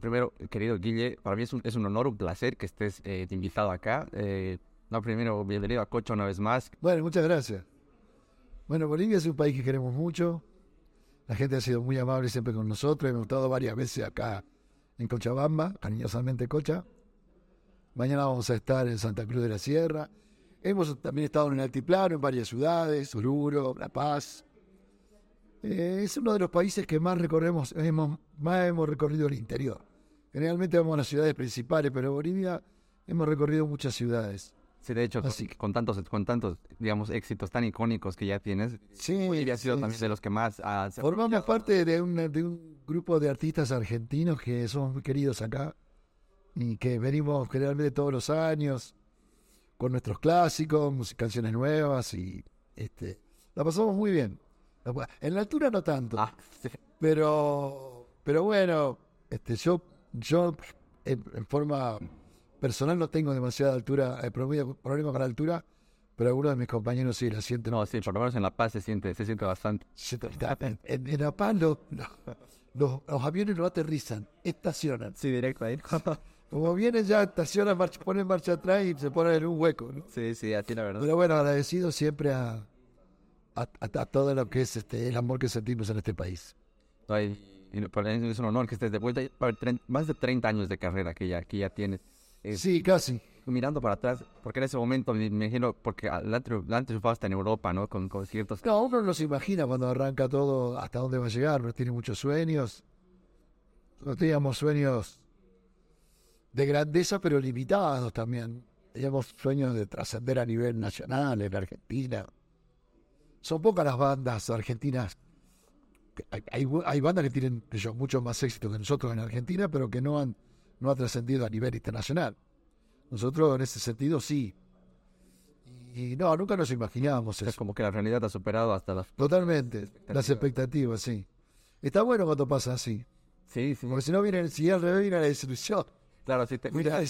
Primero, querido Guille, para mí es un, es un honor, un placer que estés eh, invitado acá. Eh, no, primero, bienvenido a Cocha una vez más. Bueno, muchas gracias. Bueno, Bolivia es un país que queremos mucho. La gente ha sido muy amable siempre con nosotros. Hemos estado varias veces acá en Cochabamba, cariñosamente Cocha. Mañana vamos a estar en Santa Cruz de la Sierra. Hemos también estado en el Altiplano, en varias ciudades, Oruro, La Paz. Eh, es uno de los países que más recorremos, hemos, más hemos recorrido el interior. Generalmente vamos a las ciudades principales, pero Bolivia hemos recorrido muchas ciudades. Sí, de hecho, Así con, con tantos, con tantos, digamos, éxitos tan icónicos que ya tienes, Sí, Bolivia ha sido sí, también sí. de los que más se- Formamos parte de un, de un grupo de artistas argentinos que somos muy queridos acá y que venimos generalmente todos los años con nuestros clásicos, canciones nuevas y este la pasamos muy bien. En la altura no tanto, Ah, sí. pero pero bueno, este yo yo en, en forma personal no tengo demasiada altura, eh, problema, problema con la altura, pero algunos de mis compañeros sí la sienten. No, sí, por lo menos en La Paz se siente, se siente bastante. En, en, en La Paz lo- lo- los, los aviones no aterrizan, estacionan. Sí, directo ahí. Como vienen ya estacionan, marcha, ponen marcha atrás y se ponen en un hueco. ¿no? sí, sí, a ti la verdad. Pero bueno, agradecido siempre a, a, a- a todo lo que es este el amor que sentimos en este país. No, y- y para mí es un honor que estés de vuelta. Más de 30 años de carrera que ya, que ya tienes. Eh, Sí, casi. Mirando para atrás, porque en ese momento me imagino, porque antes antes triunfaba hasta en Europa, ¿no? Con conciertos. No, uno no se imagina cuando arranca todo hasta dónde va a llegar. Uno tiene muchos sueños. Nosotros teníamos sueños de grandeza, pero limitados también. Teníamos sueños de trascender a nivel nacional en Argentina. Son pocas las bandas argentinas. Hay, hay, hay bandas que tienen yo, mucho más éxito que nosotros en Argentina, pero que no han, no han trascendido a nivel internacional. Nosotros en ese sentido sí. Y no, nunca nos imaginábamos eso. Es como que la realidad ha superado hasta las... Totalmente. Las expectativas, sí. Está bueno cuando pasa así. Sí, sí. Porque si no viene, si al revés viene la desilusión. Claro, sí. Te... Mira,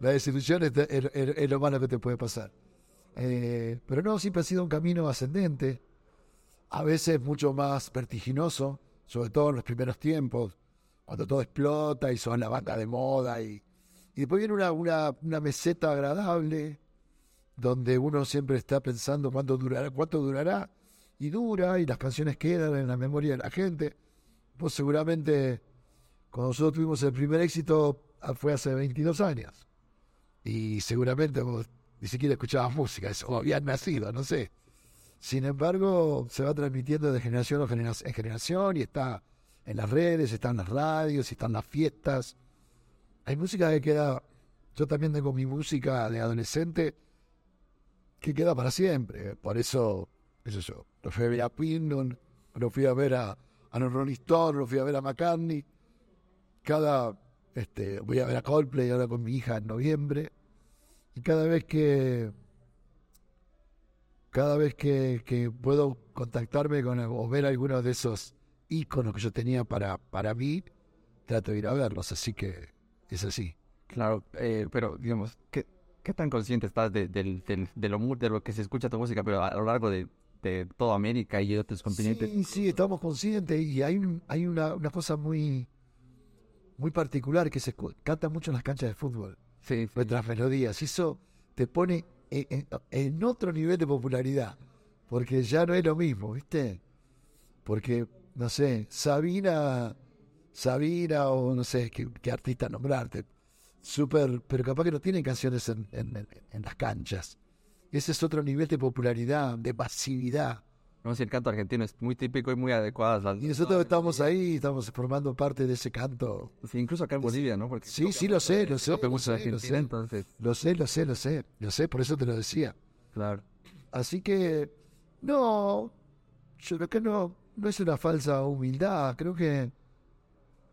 la desilusión es, es- es- es lo malo que te puede pasar. Eh, pero no, siempre ha sido un camino ascendente. A veces mucho más vertiginoso, sobre todo en los primeros tiempos, cuando todo explota y son la banda de moda. Y, y después viene una, una, meseta agradable, donde uno siempre está pensando cuánto durará, cuánto durará, y dura, y las canciones quedan en la memoria de la gente. Pues seguramente, cuando nosotros tuvimos el primer éxito, fue hace 22 años. Y seguramente ni siquiera escuchabas música, eso, o habías nacido, no sé. Sin embargo, se va transmitiendo de generación en genera- en generación y está en las redes, está en las radios, está en las fiestas. Hay música que queda, yo también tengo mi música de adolescente que queda para siempre. Por eso, eso yo, lo fui a ver a Pindon, lo fui a ver a, a Rolling lo fui a ver a McCartney. Cada, este, voy a ver a Coldplay ahora con mi hija en noviembre. Y cada vez que, cada vez que, que puedo contactarme con o ver algunos de esos íconos que yo tenía para, para mí, trato de ir a verlos. Así que es así. Claro, eh, pero digamos, ¿qué, qué tan consciente estás de, del, del, de, lo, de lo que se escucha tu música, pero a lo largo de, de toda América y de otros continentes? Sí, sí, estamos conscientes y hay, hay una, una cosa muy, muy particular que se canta mucho en las canchas de fútbol, Sí, nuestras melodías. Eso te pone en, otro nivel de popularidad, porque ya no es lo mismo, ¿viste? Porque, no sé, Sabina, Sabina o no sé qué, artista nombrarte, súper, pero capaz que no tienen canciones en, las canchas. Ese es otro nivel de popularidad, de masividad. No sé, el canto argentino es muy típico y muy adecuado. Y nosotros estamos ahí, estamos formando parte de ese canto. Sí, incluso acá en Bolivia, ¿no? Porque Sí, sí, lo sé, lo sé, lo sé, lo sé, lo sé, lo sé, lo sé, lo sé, por eso te lo decía. claro. Así que, no, yo creo que no, no es una falsa humildad, creo que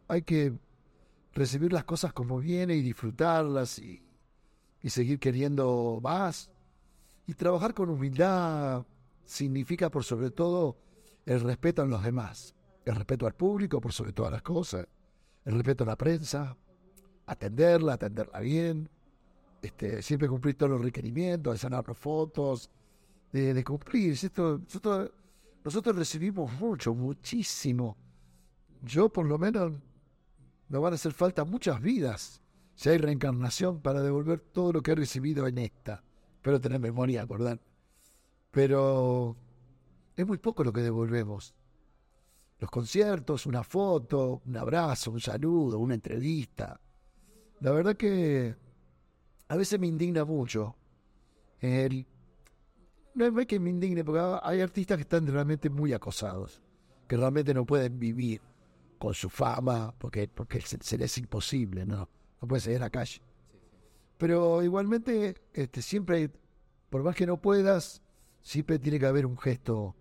hay que recibir las cosas como vienen y disfrutarlas y, y seguir queriendo más. Y trabajar con humildad significa por sobre todo el respeto a los demás, el respeto al público por sobre todas las cosas, el respeto a la prensa, atenderla, atenderla bien, este, siempre cumplir todos los requerimientos, de sanar las fotos, de, de cumplir. Esto, nosotros, nosotros recibimos mucho, muchísimo. Yo por lo menos nos van a hacer falta muchas vidas si hay reencarnación para devolver todo lo que he recibido en esta. Espero tener memoria, acordar. Pero es muy poco lo que devolvemos. Los conciertos, una foto, un abrazo, un saludo, una entrevista. La verdad que a veces me indigna mucho. El, no es que me indigne, porque hay artistas que están realmente muy acosados, que realmente no pueden vivir con su fama, porque, porque se, les es imposible, ¿no? No puede salir a la calle. Pero igualmente, este, siempre, por más que no puedas, siempre tiene que haber un gesto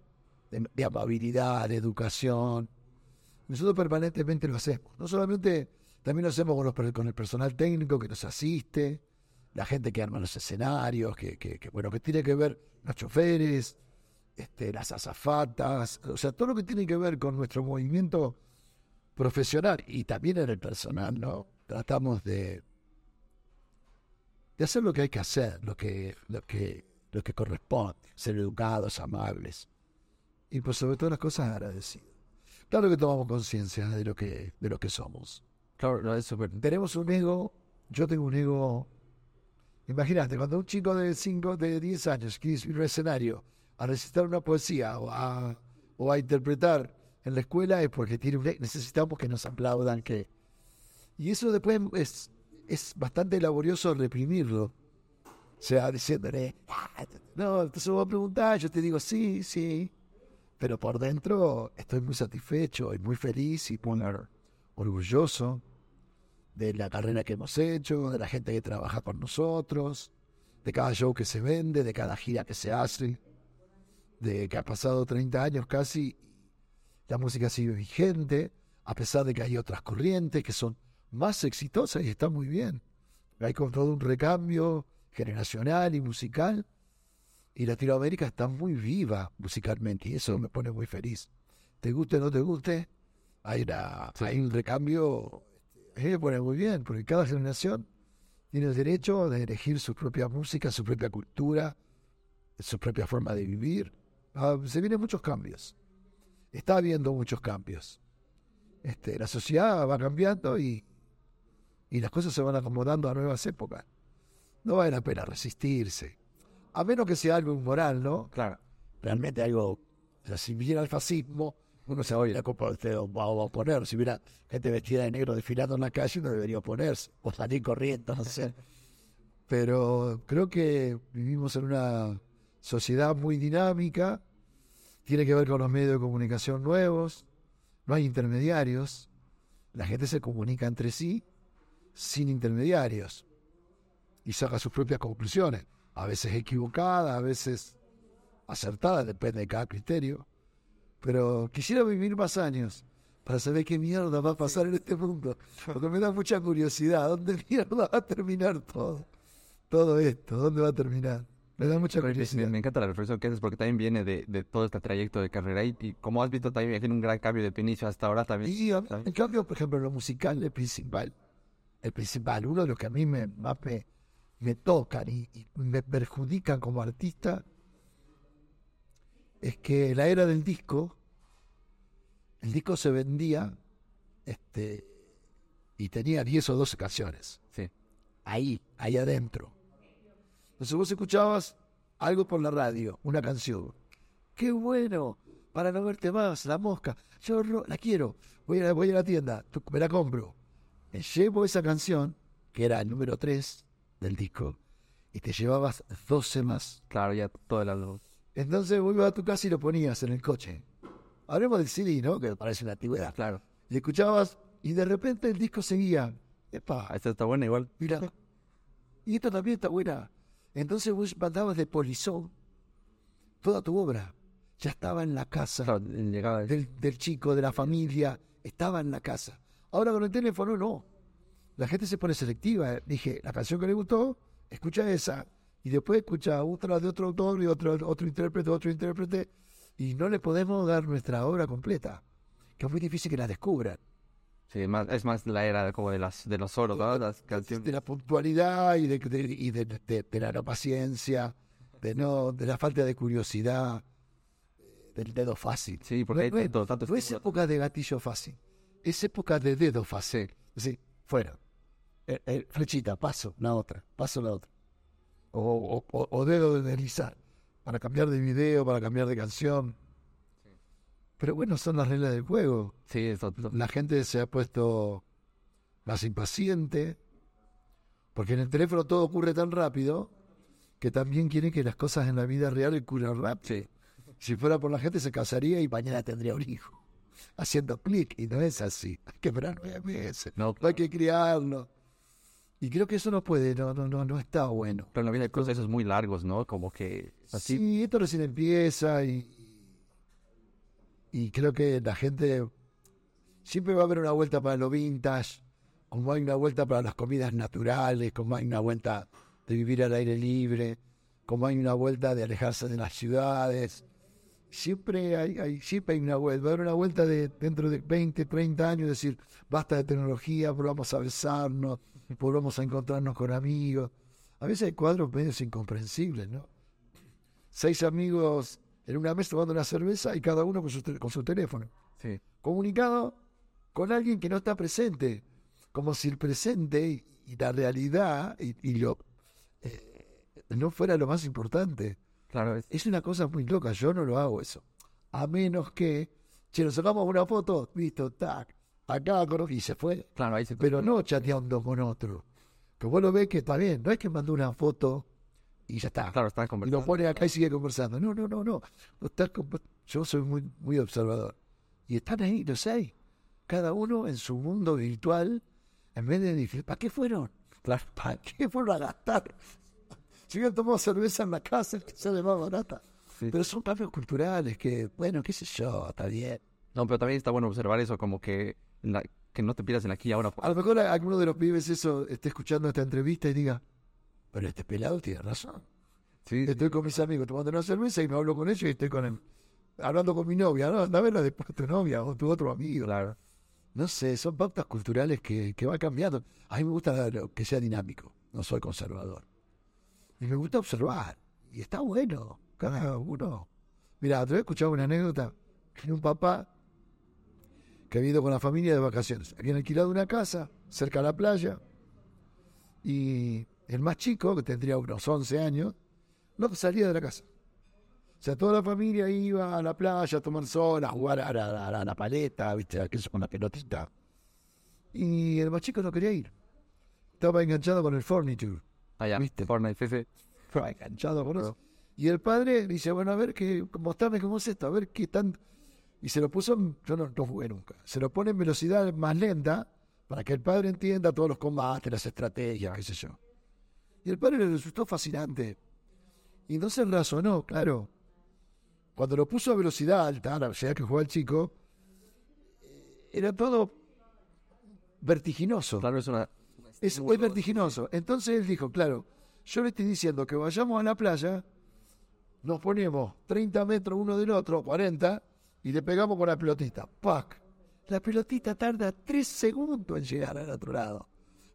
de, amabilidad, de educación. Nosotros permanentemente lo hacemos. No solamente, también lo hacemos con, los, con el personal técnico que nos asiste, la gente que arma los escenarios, que, bueno, que tiene que ver los choferes, este, las azafatas, o sea, todo lo que tiene que ver con nuestro movimiento profesional y también en el personal, ¿no? Tratamos de, de hacer lo que hay que hacer, lo que, lo que, lo que corresponde, ser educados, amables y por sobre todas las cosas agradecidos. Claro que tomamos conciencia de lo que, de lo que somos. Claro, eso, Tenemos un ego, yo tengo un ego Imagínate, cuando un chico de 5, de 10 años quiere subir al escenario a recitar una poesía o a, o a interpretar en la escuela es porque tiene un, necesitamos que nos aplaudan. que Y eso después es, es bastante laborioso reprimirlo. O sea, diciéndole, ah, no, entonces vos a preguntar, yo te digo sí, sí. Pero por dentro estoy muy satisfecho y muy feliz y muy orgulloso de la carrera que hemos hecho, de la gente que trabaja con nosotros, de cada show que se vende, de cada gira que se hace, de que ha pasado 30 años casi, la música sigue vigente, a pesar de que hay otras corrientes que son más exitosas y están muy bien. Hay con todo un recambio generacional y musical, y Latinoamérica está muy viva musicalmente, y eso me pone muy feliz. Te guste o no te guste, hay, hay un recambio a me pone muy bien, porque cada generación tiene el derecho de elegir su propia música, su propia cultura, su propia forma de vivir. Ah, se vienen muchos cambios. Está habiendo muchos cambios. Este, la sociedad va cambiando y, y las cosas se van acomodando a nuevas épocas. No vale la pena resistirse. A menos que sea algo inmoral, ¿no? Claro. Realmente algo. O sea, si viene el fascismo, uno se oye la copa usted va a poner. Si hubiera gente vestida de negro desfilando en la calle, no debería ponerse. O salir corriendo, no sé. Pero creo que vivimos en una sociedad muy dinámica. Tiene que ver con los medios de comunicación nuevos. No hay intermediarios. La gente se comunica entre sí sin intermediarios. Y saca sus propias conclusiones. A veces equivocadas, a veces acertadas, depende de cada criterio. Pero quisiera vivir más años para saber qué mierda va a pasar en este mundo. Porque me da mucha curiosidad. ¿Dónde mierda va a terminar todo? Todo esto, ¿dónde va a terminar? Me da mucha curiosidad. Me, encanta la reflexión que haces porque también viene de, de, todo este trayecto de carrera y, como has visto también tiene un gran cambio de inicio hasta ahora también. Y en cambio, por ejemplo, lo musical es principal. El principal, uno de los que a mí me, más me, me tocan y, y, me perjudican como artista es que la era del disco, el disco se vendía este, y tenía 10 o 12 canciones. Sí. Ahí, ahí adentro. Entonces vos escuchabas algo por la radio, una canción. ¡Qué bueno! Para no verte más, la mosca. Yo la quiero. Voy a, voy a la tienda, me la compro. Me llevo esa canción, que era el número 3 del disco, y te llevabas 12 más. Claro, ya todo el álbum. Entonces vos ibas a tu casa y lo ponías en el coche. Hablemos del CD, ¿no? Que parece una antigüedad. Claro. Y escuchabas y de repente el disco seguía. Epa. Ah, esta está buena igual. Mira. Y esta también está buena. Entonces vos mandabas de polizón toda tu obra. Ya estaba en la casa del, del chico, de la familia. Estaba en la casa. Ahora con el teléfono no. La gente se pone selectiva. Dije, la canción que le gustó, escucha esa y después escucha otra de otro autor y otro, otro intérprete, otro intérprete, y no le podemos dar nuestra obra completa, que es muy difícil que la descubran. Sí, más, es más la era como de las de los oros, ¿no? Las canciones. De la puntualidad y de, y de, de, la no paciencia, de no, de la falta de curiosidad, del dedo fácil. Sí, porque no, hay tanto, tanto no es época de gatillo fácil, es época de dedo fácil. Sí, fuera. Eh, eh, flechita, paso, la otra, paso la otra. O, o- o- o dedo de deslizar. Para cambiar de video, para cambiar de canción. Pero bueno, son las reglas del juego. Sí, eso, eso- La gente se ha puesto más impaciente. Porque en el teléfono todo ocurre tan rápido que también quiere que las cosas en la vida real ocurran rápido. sí. Si fuera por la gente se casaría y mañana tendría un hijo. Haciendo clic. Y no es así. Hay que esperar nueve meses. No, No hay que criarlo. Y creo que eso no puede, no, no, no, no está bueno. pero vida hay procesos muy largos, ¿no? Como que así. Sí, esto recién empieza y, y creo que la gente siempre va a haber una vuelta para lo vintage, como hay una vuelta para las comidas naturales, como hay una vuelta de vivir al aire libre, como hay una vuelta de alejarse de las ciudades. Siempre hay, hay, siempre hay una vuelta, va a haber una vuelta de dentro de 20, 30 años, decir, basta de tecnología, volvamos a besarnos, volvamos a encontrarnos con amigos. A veces hay cuadros medios incomprensibles, ¿no? seis amigos en una mesa tomando una cerveza y cada uno con su, con su teléfono. Sí. Comunicado con alguien que no está presente. Como si el presente y, y la realidad y, y lo eh, no fuera lo más importante. Claro, es- Es una cosa muy loca, yo no lo hago eso. A menos que, che, nos sacamos una foto, listo, tac, acá con y se fue. claro, ahí se Pero no chateando con otro. Que vos lo ves que está bien, no es que mandó una foto y ya está. Claro, están Y lo conversando. pone acá y sigue conversando. No, no, no, no. Estás Yo soy muy, muy observador. Y están ahí, los seis. Cada uno en su mundo virtual. En vez de decir, ¿para qué fueron? Claro. ¿Para qué fueron a gastar? Si hubieran tomado cerveza en la casa, que sale más barata. Sí. Pero son cambios culturales que, bueno, qué sé yo, está bien. No, pero también está bueno observar eso, como que, la- que no te pidas en aquí y ahora. A lo mejor alguno de los pibes eso esté escuchando esta entrevista y diga, pero este pelado tiene razón. Sí, sí. Estoy con mis amigos tomando una cerveza y me hablo con ellos y estoy con él. Hablando con mi novia, ¿no? Anda a verla después tu novia o tu otro amigo. claro. No sé, son pautas culturales que, que van cambiando. A mí me gusta que sea dinámico, no soy conservador. Y me gusta observar. Y está bueno, cada uno. Mira, te voy a escuchar una anécdota de un papá que había ido con la familia de vacaciones. Habían alquilado una casa cerca de la playa y el más chico, que tendría unos 11 años, no salía de la casa. O sea, toda la familia iba a la playa a tomar sol, a jugar a la, a la- a paleta, ¿viste? Aquello con la pelotita. Y el más chico no quería ir. Estaba enganchado con el Fornitude. Allá, ¿Viste? Fortnite, sí, sí. Enganchado con eso. Y el padre dice, bueno, a ver qué, mostrame cómo es esto, a ver qué tan... Y se lo puso, en- yo no, no jugué nunca, se lo pone en velocidad más lenta para que el padre entienda todos los combates, las estrategias, qué sé yo. Y el padre le resultó fascinante. Y entonces razonó, claro. Cuando lo puso a velocidad alta, la velocidad que jugaba el chico, eh, era todo vertiginoso. Claro, es una. Es, es vertiginoso. Entonces él dijo, claro, yo le estoy diciendo que vayamos a la playa, nos ponemos 30 metros uno del otro, 40, y le pegamos con la pelotita. ¡Pac! La pelotita tarda 3 segundos en llegar al otro lado.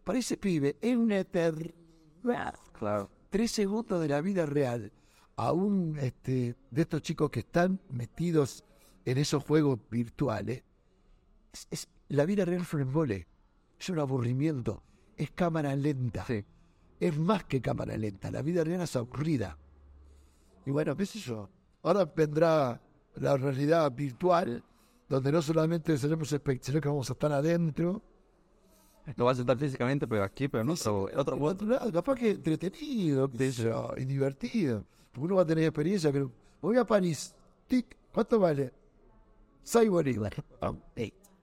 Para ese pibe es una eternidad. Claro. Tres segundos de la vida real a un este, de estos chicos que están metidos en esos juegos virtuales. Es, es- la vida real fue un. Es un aburrimiento. Es cámara lenta. Sí. Es más que cámara lenta. La vida real es aburrida. Y bueno, qué sé yo. Ahora vendrá la realidad virtual, donde no solamente seremos espectadores, sino que vamos a estar adentro. Lo vas a estar físicamente, pero aquí, pero en otro, en otro otro lado, capaz que entretenido, qué sé yo, y divertido. Porque uno va a tener experiencia. Que, voy a París. Tic, ¿Cuánto vale? Seis bolívares.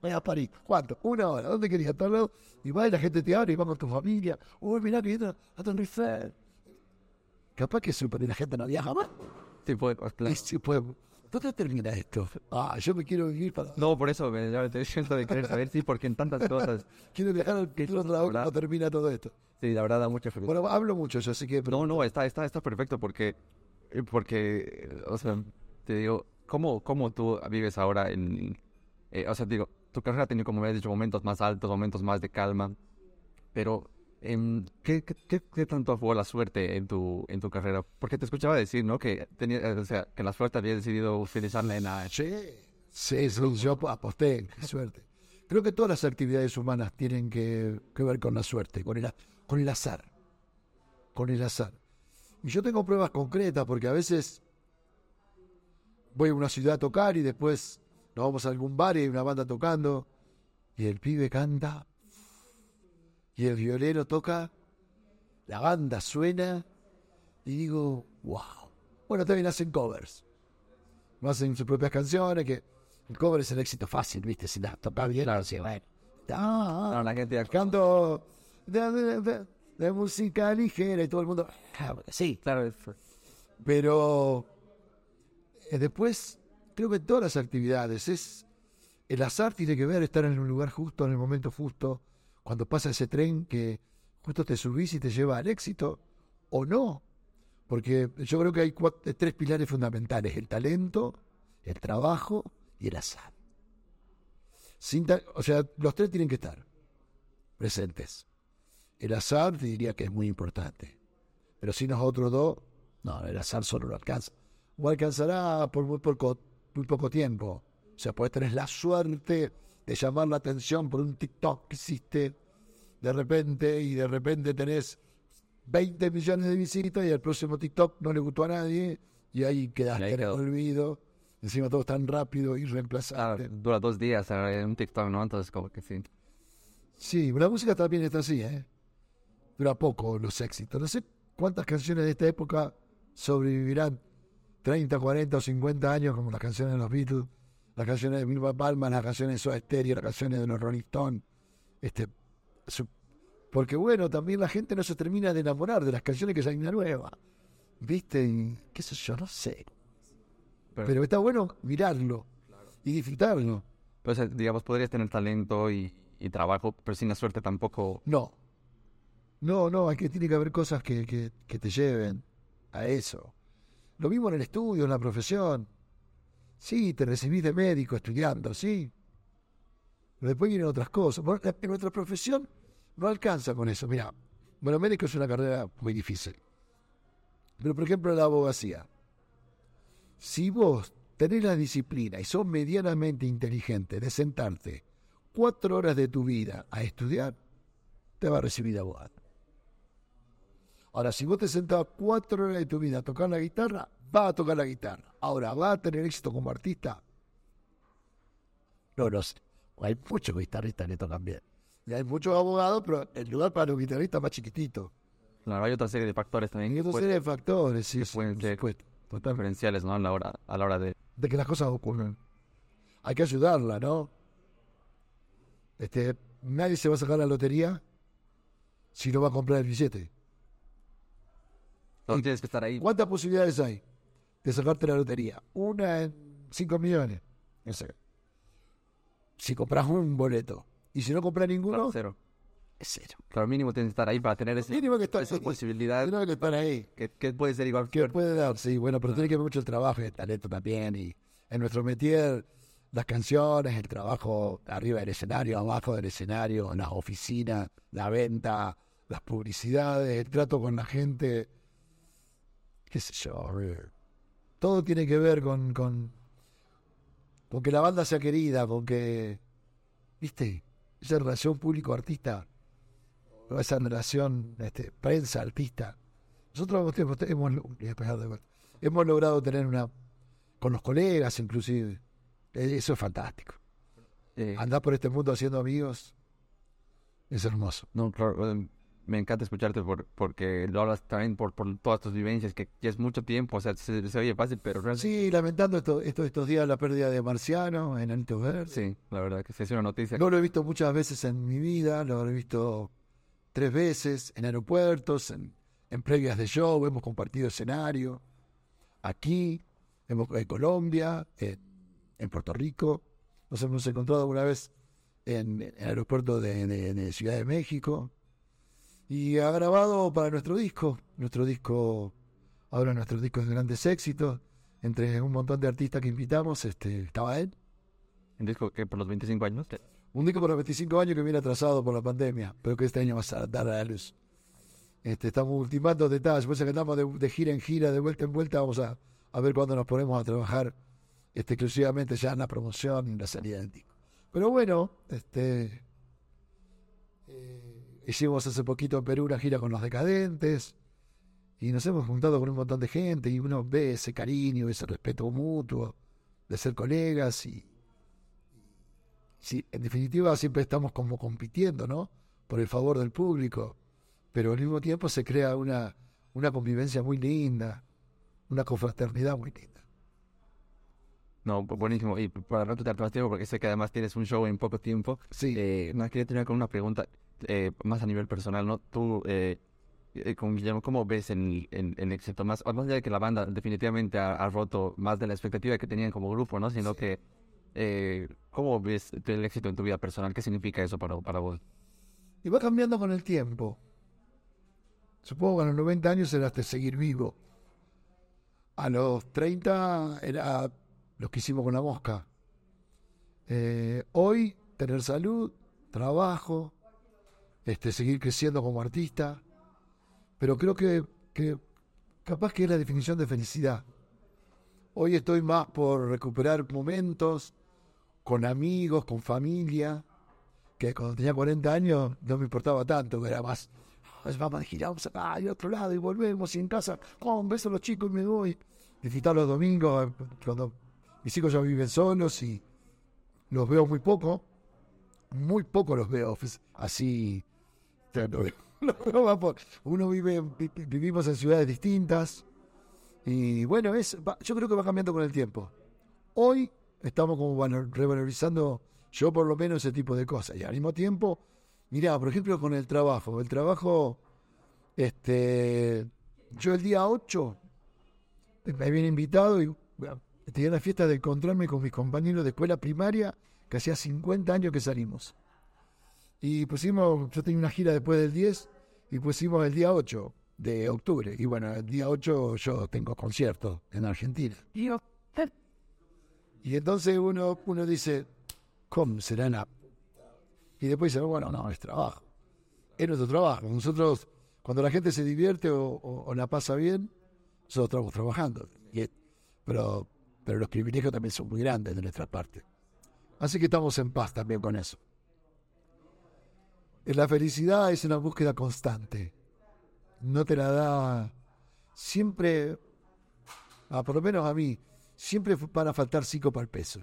Voy a París. ¿Cuánto? Una hora. ¿Dónde querías? ¿A tal lado? Y va y la gente te abre y va con tu familia. Uy, mirá que viene a Torre Eiffel. Capaz que super, y la gente no viaja más. Sí, pues, claro. Sí, pues, ¿Dónde termina esto? Ah, yo me quiero vivir para... No, por eso me ya te siento de querer saber, sí, porque en tantas cosas. Quiero viajar al futuro hora ¿Verdad? no termina todo esto. Sí, la verdad da mucha felicidad. Bueno, hablo mucho yo, así que... No, no, está, está, está perfecto porque, eh, porque, o sea, te digo, ¿cómo, cómo tú vives ahora en, eh, o sea, digo, tu carrera ha tenido, como me has dicho, momentos más altos, momentos más de calma, pero, em, ¿qué, qué, qué, tanto jugó la suerte en tu, en tu carrera? Porque te escuchaba decir, ¿no? Que tenía, o sea, la suerte había decidido utilizarla en la... Sí, sí, yo aposté, qué suerte. Creo que todas las actividades humanas tienen que, que ver con la suerte, con el, con el azar. Con el azar. Y yo tengo pruebas concretas porque a veces voy a una ciudad a tocar y después nos vamos a algún bar y hay una banda tocando y el pibe canta y el violero toca, la banda suena y digo, wow. Bueno, también hacen covers. Hacen sus propias canciones, que el cover es el éxito fácil, ¿viste? Si la tocas bien, Claro. sí, bueno. Ah, No, la gente canto de, de- de- de música ligera y todo el mundo, ah, sí, Claro, pero eh, después creo que todas las actividades es el azar tiene que ver estar en un lugar justo en el momento justo cuando pasa ese tren que justo te subís y te lleva al éxito o no. Porque yo creo que hay cuat- eh, tres pilares fundamentales el talento el trabajo y el azar. O sea los tres tienen que estar presentes. El azar te diría que es muy importante pero sin los otros dos no, el azar solo no alcanza. O alcanzará por poco, muy poco tiempo. O sea, puedes tener la suerte de llamar la atención por un TikTok que hiciste de repente y de repente tenés 20 millones de visitas y el próximo TikTok no le gustó a nadie y ahí quedaste en el olvido. Encima todo es tan rápido y ah, reemplazable. dura dos días en un TikTok, ¿no? Entonces, como que sí. Sí, la música también está así, ¿eh? Dura poco los éxitos. No sé cuántas canciones de esta época sobrevivirán 30, 40 o 50 años, como las canciones de los Beatles, las canciones de Milva Palma, las canciones de Soda Stereo, las canciones de los Rolling Stones. Este, su- porque bueno, también la gente no se termina de enamorar de las canciones que salen de nueva. ¿Viste? Y qué sé yo, no sé. Pero, Pero está bueno mirarlo y disfrutarlo. pues, eh, digamos, podrías tener talento y, y trabajo, pero sin la suerte tampoco. No. No, no, hay que, tiene que haber cosas que, que, que te lleven a eso. Lo mismo en el estudio, en la profesión. Sí, te recibís de médico estudiando, sí. Pero después vienen otras cosas. En nuestra profesión no alcanza con eso. Mira, bueno, médico es una carrera muy difícil. Pero, por ejemplo, la abogacía. Si vos tenés la disciplina y sos medianamente inteligente de sentarte cuatro horas de tu vida a estudiar, te va a recibir abogado. Ahora, si vos te sentás cuatro horas de tu vida a tocar la guitarra, vas a tocar la guitarra. Ahora, ¿vas a tener éxito como artista? No, no sé. Hay muchos guitarristas que tocan bien. Y hay muchos abogados, pero el lugar para los guitarristas es más chiquitito. Claro, hay otra serie de factores también Y que otra serie de factores, sí, que pueden ser diferenciales, ¿no? A la hora, a la hora de... de que las cosas ocurran. Hay que ayudarla, ¿no? Este, nadie se va a sacar la lotería si no va a comprar el billete. No tienes que estar ahí. ¿Cuántas posibilidades hay de sacarte la lotería? Una en 5 millones. Si compras un boleto y si no compras ninguno, Claro, cero. es cero. Claro, mínimo tienes que estar ahí para tener ese, Mínimo que está esa posibilidad Mínimo que estar ahí. que, que puede ser igual. que puede dar, sí, bueno, pero tiene que ver mucho el trabajo y el talento también. Y en nuestro métier, las canciones, el trabajo arriba del escenario, abajo del escenario, en las oficinas, la venta, las publicidades, el trato con la gente, qué sé yo. Todo tiene que ver con, con, con que la banda sea querida, con que, viste, esa relación público-artista, o esa relación este, prensa-artista. Nosotros hemos, hemos, logrado tener una con los colegas inclusive. Eh, Eso es fantástico. Eh, Andar por este mundo haciendo amigos es hermoso. no, claro, eh, me encanta escucharte por, porque lo hablas también por, por todas tus vivencias, que ya es mucho tiempo, o sea, se, se oye fácil, pero realmente... Sí, lamentando esto, esto- estos días la pérdida de Marciano en Anito Verde. Sí, la verdad que sí es una noticia. No lo he visto muchas veces en mi vida, lo he visto tres veces en aeropuertos, en, en previas de show, hemos compartido escenario, aquí, hemos, en Colombia, en, en Puerto Rico, nos hemos encontrado alguna vez en, en el aeropuerto de, de- de Ciudad de México y ha grabado para nuestro disco, nuestro disco, ahora nuestro disco de grandes éxitos, entre un montón de artistas que invitamos, este, estaba él. Un disco que por los 25 años... Un disco por los 25 años que viene atrasado por la pandemia, pero que este año va a dar a la luz. Este, estamos ultimando detalles, por eso que andamos de, de gira en gira, de vuelta en vuelta, vamos a, a ver cuándo nos ponemos a trabajar este, exclusivamente ya en la promoción y en la salida del disco. Pero bueno, este eh, hicimos hace poquito en Perú una gira con los decadentes y nos hemos juntado con un montón de gente y uno ve ese cariño, ese respeto mutuo de ser colegas y, sí, en definitiva siempre estamos como compitiendo, ¿no? Por el favor del público, pero al mismo tiempo se crea una, una convivencia muy linda, una confraternidad muy linda. No, bu- buenísimo. Y para no más tiempo, porque sé que además tienes un show en poco tiempo, Sí, eh, no, quería terminar con una pregunta eh, más a nivel personal, ¿no? Tú, eh, eh, con Guillermo, ¿cómo ves el, el, el éxito más? Más allá de que la banda definitivamente ha, ha roto más de la expectativa que tenían como grupo, ¿no? Sino que, eh, ¿cómo ves el éxito en tu vida personal? ¿Qué significa eso para, para vos? y va cambiando con el tiempo. Supongo que a los 90 años era hasta seguir vivo. A los 30 era lo que hicimos con la mosca. Eh, hoy, tener salud, trabajo, este, seguir creciendo como artista. Pero creo que, que capaz que es la definición de felicidad. Hoy estoy más por recuperar momentos con amigos, con familia, que cuando tenía 40 años no me importaba tanto, que era más, "Ah, vamos a girar, vamos acá y otro lado y volvemos y en casa, con beso a los chicos y me voy. Disfrutar los domingos, eh, cuando mis hijos ya viven solos y los veo muy poco, muy poco los veo así. uno vive, vi- vi- vivimos en ciudades distintas y bueno, es, yo creo que va cambiando con el tiempo. Hoy estamos como valor- revalorizando, yo por lo menos, ese tipo de cosas. Y al mismo tiempo, mirá, por ejemplo, con el trabajo. El trabajo, este, yo el día 8 me habían invitado y bueno, tenía la fiesta de encontrarme con mis compañeros de escuela primaria, que hacía 50 años que salimos. Y pusimos, yo tenía una gira después del 10 y pusimos el día 8 de octubre. Y bueno, el día 8 yo tengo concierto en Argentina. Y entonces uno, uno dice, ¿cómo será la Y después dice, bueno, no, es trabajo. Es nuestro trabajo. Nosotros, cuando la gente se divierte o, o- o la pasa bien, nosotros estamos trabajando. Y pero, pero los privilegios también son muy grandes de nuestra parte. Así que estamos en paz también con eso. Eh, La felicidad es una búsqueda constante. No te la da siempre, ah, por lo menos a mí, siempre van a faltar cinco para el peso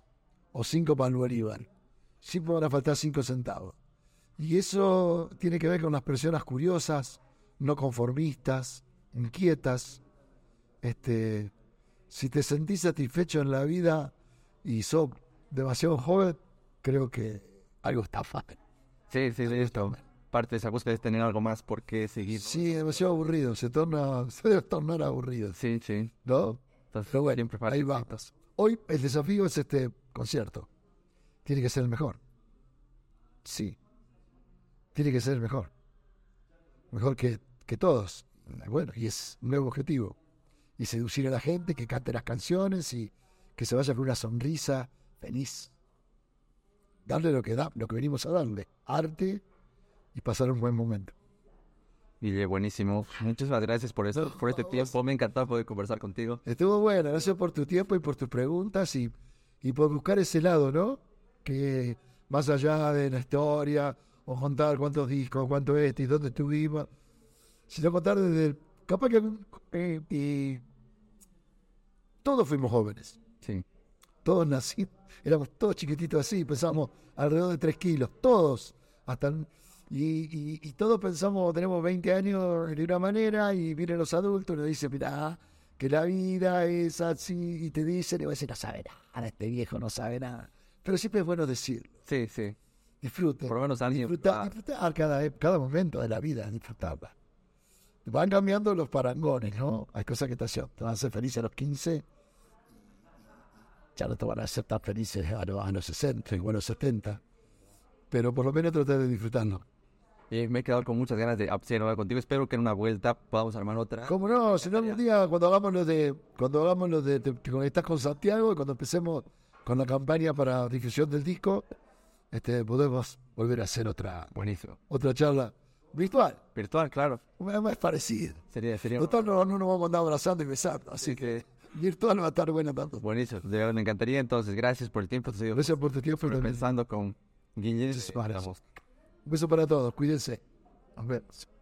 o cinco para el bolívar. Siempre van a faltar cinco centavos. Y eso tiene que ver con las personas curiosas, no conformistas, inquietas. Este, si te sentís satisfecho en la vida y sos demasiado joven, creo que algo está mal. Sí, sí, de esto. Parte de esa búsqueda es tener algo más por qué seguir. Sí, demasiado aburrido, se torna, se debe tornar aburrido, Sí, sí. ¿no? Entonces, Pero bueno, ahí vamos. Hoy el desafío es este concierto. Tiene que ser el mejor. Sí. Tiene que ser el mejor. Mejor que, que todos. Bueno, y es un nuevo objetivo. Y seducir a la gente, que cante las canciones y que se vaya con una sonrisa feliz. Darle lo que da, lo que venimos a darle. Arte y pasar un buen momento. Guille, buenísimo. Muchísimas gracias por eso, por este tiempo. Me ha encantado poder conversar contigo. Estuvo bueno, gracias por tu tiempo y por tus preguntas y, y por buscar ese lado, ¿no? Que más allá de la historia o contar cuántos discos, cuánto este y dónde estuvimos, sino contar desde el... Capaz que... eh, y todos fuimos jóvenes, Sí. Todos nacimos, éramos todos chiquititos así, pensamos alrededor de 3 kilos, todos, hasta... Y, y, y todos pensamos, tenemos 20 años de una manera y vienen los adultos y nos dicen, mira, que la vida es así y te dicen, y vos decís, no sabe nada, este viejo no sabe nada. Pero siempre es bueno decirlo, Sí, sí. disfruten. Por lo menos alguien. Disfrutar, disfrutar cada, ep- cada momento de la vida, disfrutarla. Van cambiando los parangones, ¿no? Hay cosas que te, hacen- te van a hacer felices a los 15, ya no te van a hacer tan felices a los, a los 60 o a los 70. Pero por lo menos tratar de disfrutarlo. Y me he quedado con muchas ganas de algo contigo. Espero que en una vuelta podamos armar otra. ¿Cómo no? Si no, algún día cuando hagamos lo de, cuando hagamos lo de, te, te conectás con Santiago y cuando empecemos con la campaña para difusión del disco, este, podemos volver a hacer otra, Buenísimo. otra charla virtual. Virtual, claro. Más parecido. Sería, sería. Total, no, no nos vamos a andar abrazando y besando, así que virtual va a estar buena tanto. Buenísimo, de me encantaría. Entonces, gracias por el tiempo. Gracias por tu tiempo. pensando con gracias. Un beso para todos, cuídense. Nos vemos.